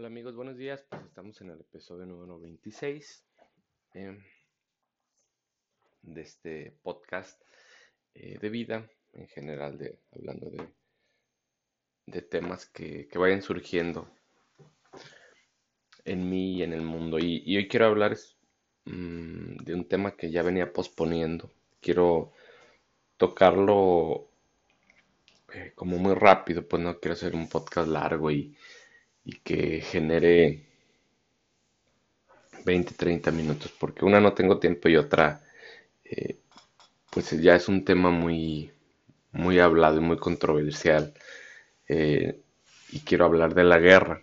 Hola amigos, buenos días. Pues estamos en el episodio número 26 eh, de este podcast eh, de vida en general, de, hablando de, temas que, que vayan surgiendo en mí y en el mundo. Y, hoy quiero hablar mm, de un tema que ya venía posponiendo. Quiero tocarlo eh, como muy rápido, pues no quiero hacer un podcast largo y y que genere 20, 30 minutos, porque una no tengo tiempo y otra, eh, pues ya es un tema muy, muy hablado y muy controversial. Eh, y quiero hablar de la guerra.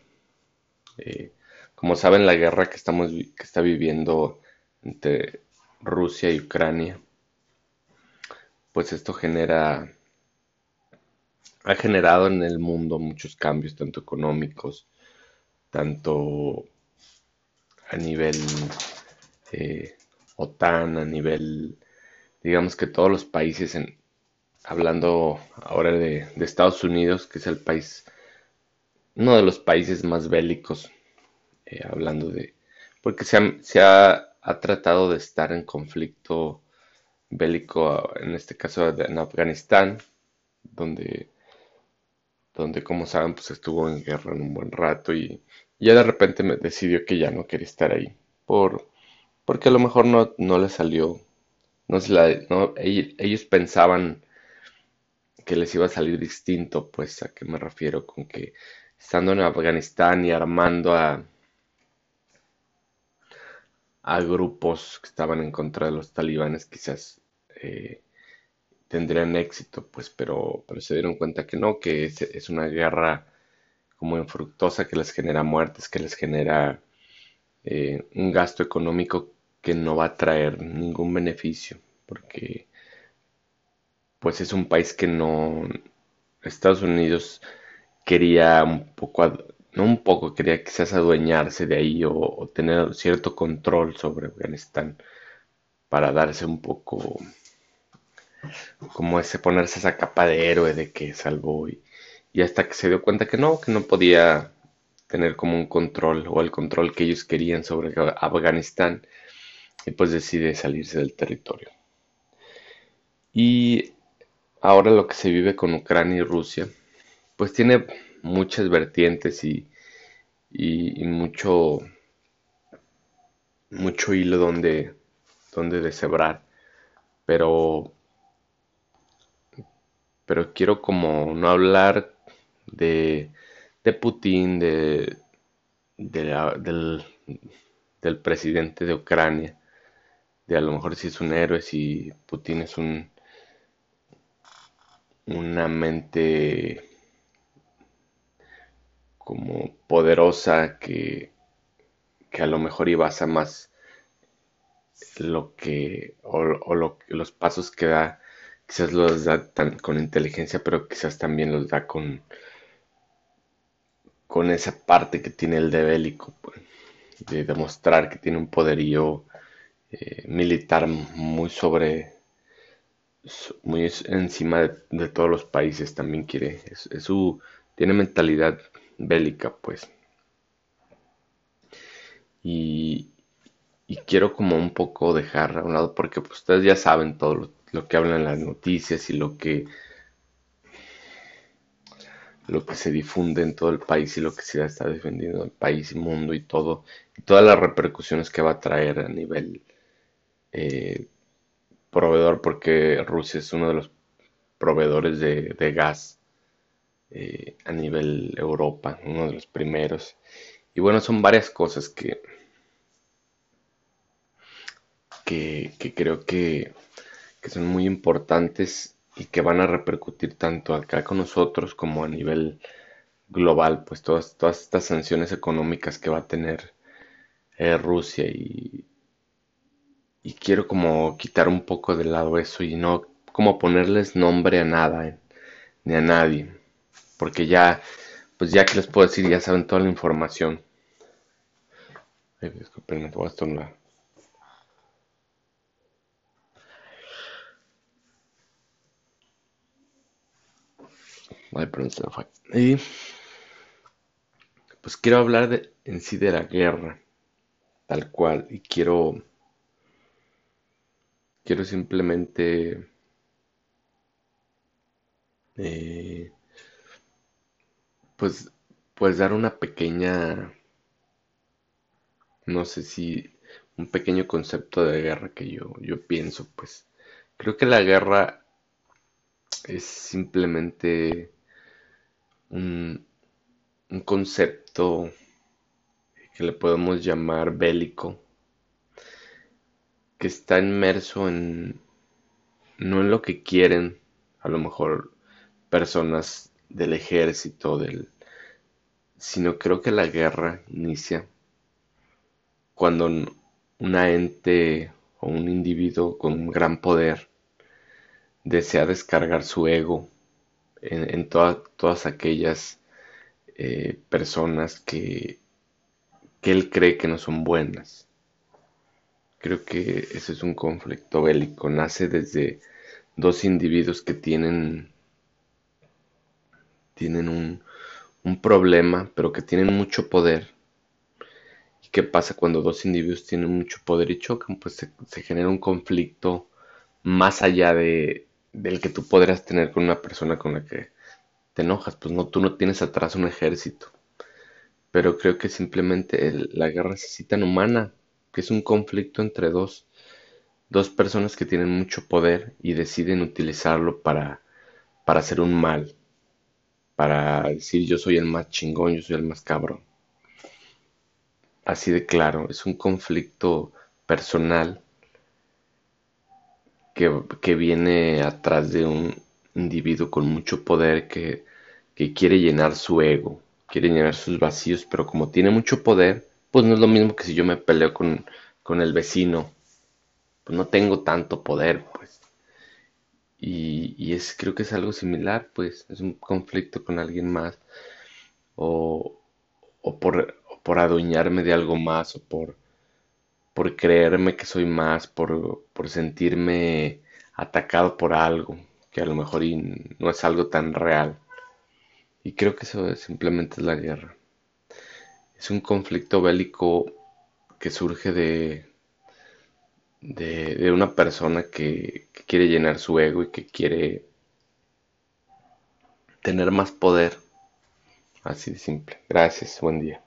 Eh, como saben, la guerra que, estamos, que está viviendo entre Rusia y Ucrania, pues esto genera ha generado en el mundo muchos cambios, tanto económicos, tanto a nivel eh, OTAN, a nivel, digamos que todos los países, hablando ahora de, Estados Unidos, que es el país, uno de los países más bélicos, eh, hablando de, porque se, ha, ha, tratado de estar en conflicto bélico, en este caso en Afganistán, donde donde como saben pues estuvo en guerra en un buen rato y ya de repente me decidió que ya no quería estar ahí por porque a lo mejor no, no le salió no no, ellos, pensaban que les iba a salir distinto pues a qué me refiero con que estando en Afganistán y armando a a grupos que estaban en contra de los talibanes quizás eh, tendrían éxito, pues, pero, pero se dieron cuenta que no, que es, una guerra como infructuosa que les genera muertes, que les genera eh, un gasto económico que no va a traer ningún beneficio, porque pues es un país que no, Estados Unidos quería un poco, no un poco, quería quizás adueñarse de ahí o, o tener cierto control sobre Afganistán para darse un poco como ese ponerse esa capa de héroe de que salvó y, hasta que se dio cuenta que no, que no podía tener como un control o el control que ellos querían sobre Afganistán y pues decide salirse del territorio. Y ahora lo que se vive con Ucrania y Rusia pues tiene muchas vertientes y, y, mucho mucho hilo donde, donde deshebrar pero pero quiero como no hablar de, de Putin, de, del, presidente de Ucrania, de a lo mejor si es un héroe, si Putin es un una mente como poderosa que, que a lo mejor iba a más lo que o, o lo, los pasos que da quizás los da con inteligencia, pero quizás también los da con, con esa parte que tiene el de bélico, pues, de demostrar que tiene un poderío eh, militar muy sobre, muy encima de, todos los países, también quiere, es, su, tiene mentalidad bélica, pues. Y, y quiero como un poco dejar a un lado, porque pues, ustedes ya saben todo lo lo que hablan las noticias y lo que lo que se difunde en todo el país y lo que se está defendiendo el país y mundo y todo y todas las repercusiones que va a traer a nivel eh, proveedor porque Rusia es uno de los proveedores de, gas eh, a nivel Europa uno de los primeros. Y bueno son varias cosas que, que creo que que son muy importantes y que van a repercutir tanto acá con nosotros como a nivel global, pues todas, todas estas sanciones económicas que va a tener eh, Rusia y, y quiero como quitar un poco de lado eso y no como ponerles nombre a nada ni a nadie porque ya pues ya que les puedo decir ya saben toda la información. Ay, voy a estornudar Ay, perdón, se me fue. Y pues quiero hablar en sí de la guerra, tal cual, y quiero, quiero simplemente eh, pues, pues dar una pequeña, no sé si un pequeño concepto de guerra que yo, yo pienso, pues creo que la guerra es simplemente un, un concepto que le podemos llamar bélico, que está inmerso en, no en lo que quieren, a lo mejor personas del ejército, del, sino creo que la guerra inicia cuando una ente o un individuo con un gran poder desea descargar su ego en, todas aquellas eh, personas que, él cree que no son buenas. Creo que ese es un conflicto bélico, nace desde dos individuos que tienen tienen un, problema, pero que tienen mucho poder. ¿Y qué pasa cuando dos individuos tienen mucho poder y chocan? Pues se, genera un conflicto más allá de, del que tú podrías tener con una persona con la que te enojas. Pues no, tú no tienes atrás un ejército. Pero creo que simplemente la guerra se tan humana, que es un conflicto entre dos, dos personas que tienen mucho poder y deciden utilizarlo para, para hacer un mal para decir yo soy el más chingón, yo soy el más cabrón. Así de claro, es un conflicto personal que, viene atrás de un individuo con mucho poder que, que quiere llenar su ego, quiere llenar sus vacíos, pero como tiene mucho poder, pues no es lo mismo que si yo me peleo con, con el vecino. Pues no tengo tanto poder, pues. Y, es, creo que es algo similar, pues es un conflicto con alguien más o, o, por, por adueñarme de algo más o por, por creerme que soy más, por, por sentirme atacado por algo que a lo mejor no es algo tan real. Y creo que eso simplemente es la guerra. Es un conflicto bélico que surge de, de, una persona que, que quiere llenar su ego y que quiere tener más poder. Así de simple. Gracias, buen día.